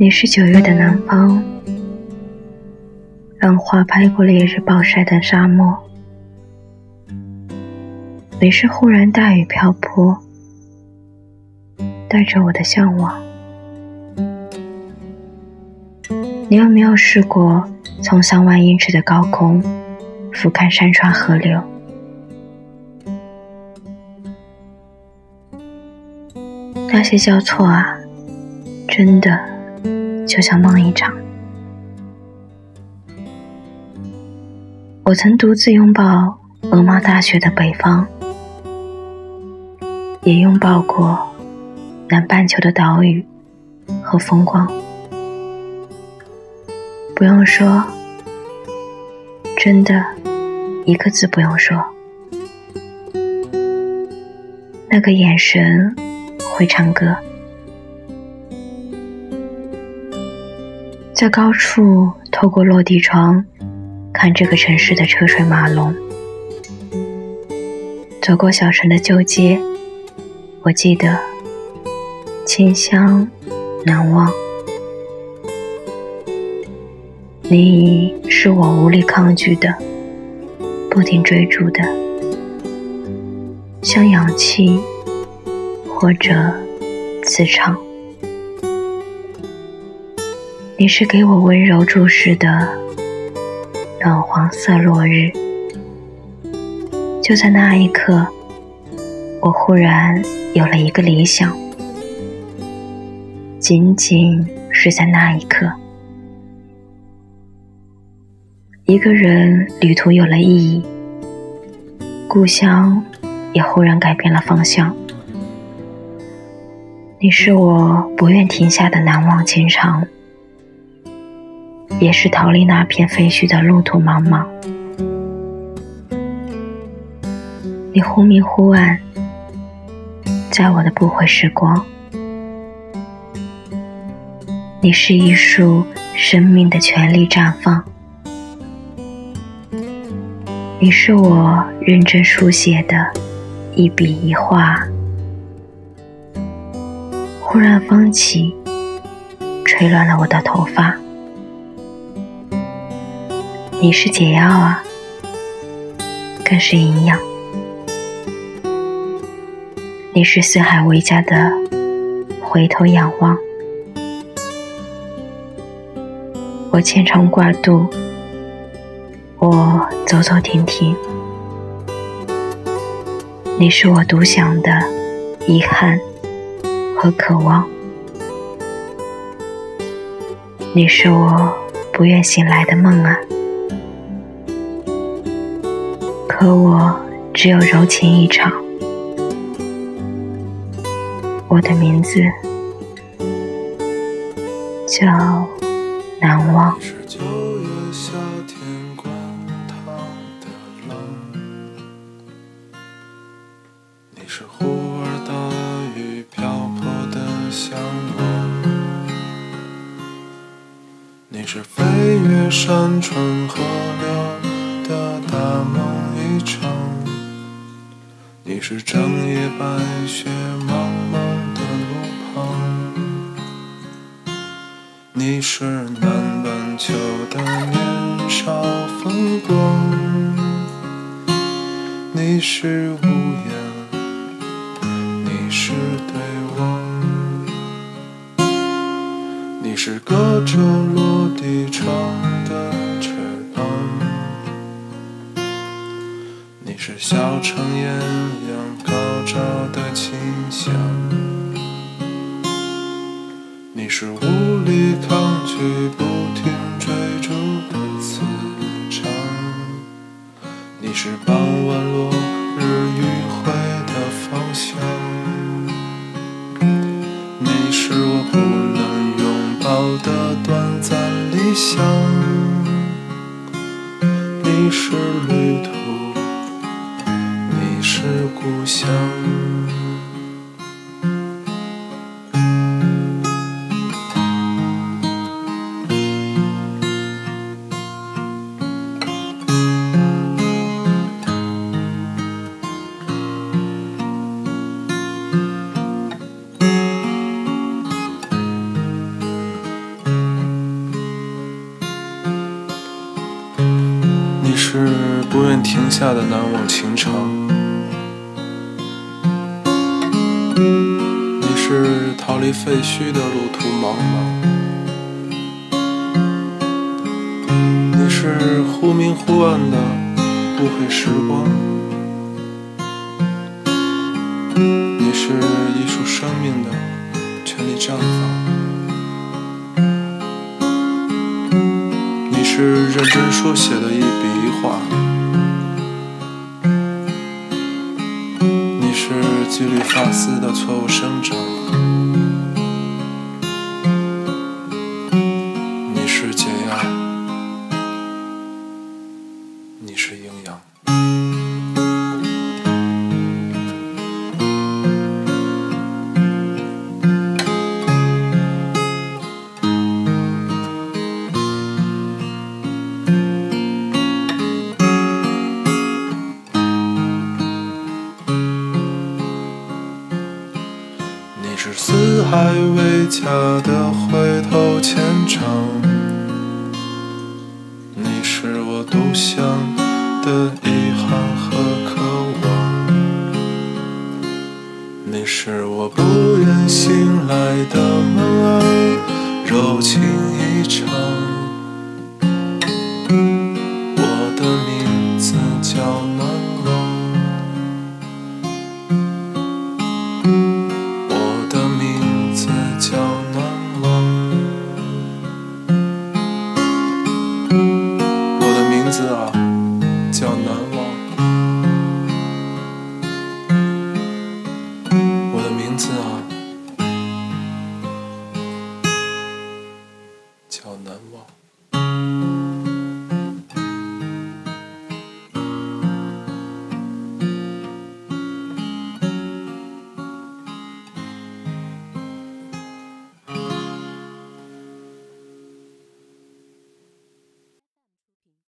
你是九月的南方，浪花拍过烈日暴晒的沙漠。你是忽然大雨瓢泼，带着我的向往。你有没有试过从三万英尺的高空俯瞰山川河流？那些交错啊，真的。就像梦一场。我曾独自拥抱鹅毛大雪的北方，也拥抱过南半球的岛屿和风光。不用说，真的一个字不用说。那个眼神会唱歌。在高处透过落地窗看这个城市的车水马龙，走过小城的旧街，我记得清香难忘。你是我无力抗拒的，不停追逐的，像氧气或者磁场。你是给我温柔注视的暖黄色落日，就在那一刻，我忽然有了一个理想，仅仅是在那一刻，一个人旅途有了意义，故乡也忽然改变了方向。你是我不愿停下的难忘情长。也是逃离那片废墟的路途茫茫。你忽明忽暗，在我的不悔时光。你是一束生命的全力绽放。你是我认真书写的一笔一画。忽然风起，吹乱了我的头发。你是解药啊，更是营养。你是四海为家的回头仰望。我牵肠挂肚，我走走停停。你是我独享的遗憾和渴望。你是我不愿醒来的梦啊。可我只有柔情一场，我的名字叫难忘。是九月夏天滚烫的冷，你是忽而大雨瓢泼的向往，你是飞越山川河流的大梦。你是整夜白雪茫茫的路旁，你是南半球的年少风光，你是无言，你是对望，你是隔着落地窗的翅膀。是小城艳阳高照的清香，你是无力抗拒不停追逐的磁场，你是傍晚落日余晖的方向，你是我不能拥抱的短暂理想，你是旅途。故乡。你是不愿停下的难忘情长。是逃离废墟的路途茫茫，你是忽明忽暗的不悔时光，你是艺术生命的全力绽放，你是认真书写的一笔。一画是几缕发丝的错误生长，还未嫁的回头牵肠，你是我独享的遗憾和渴望，你是我不愿醒来的梦啊，柔情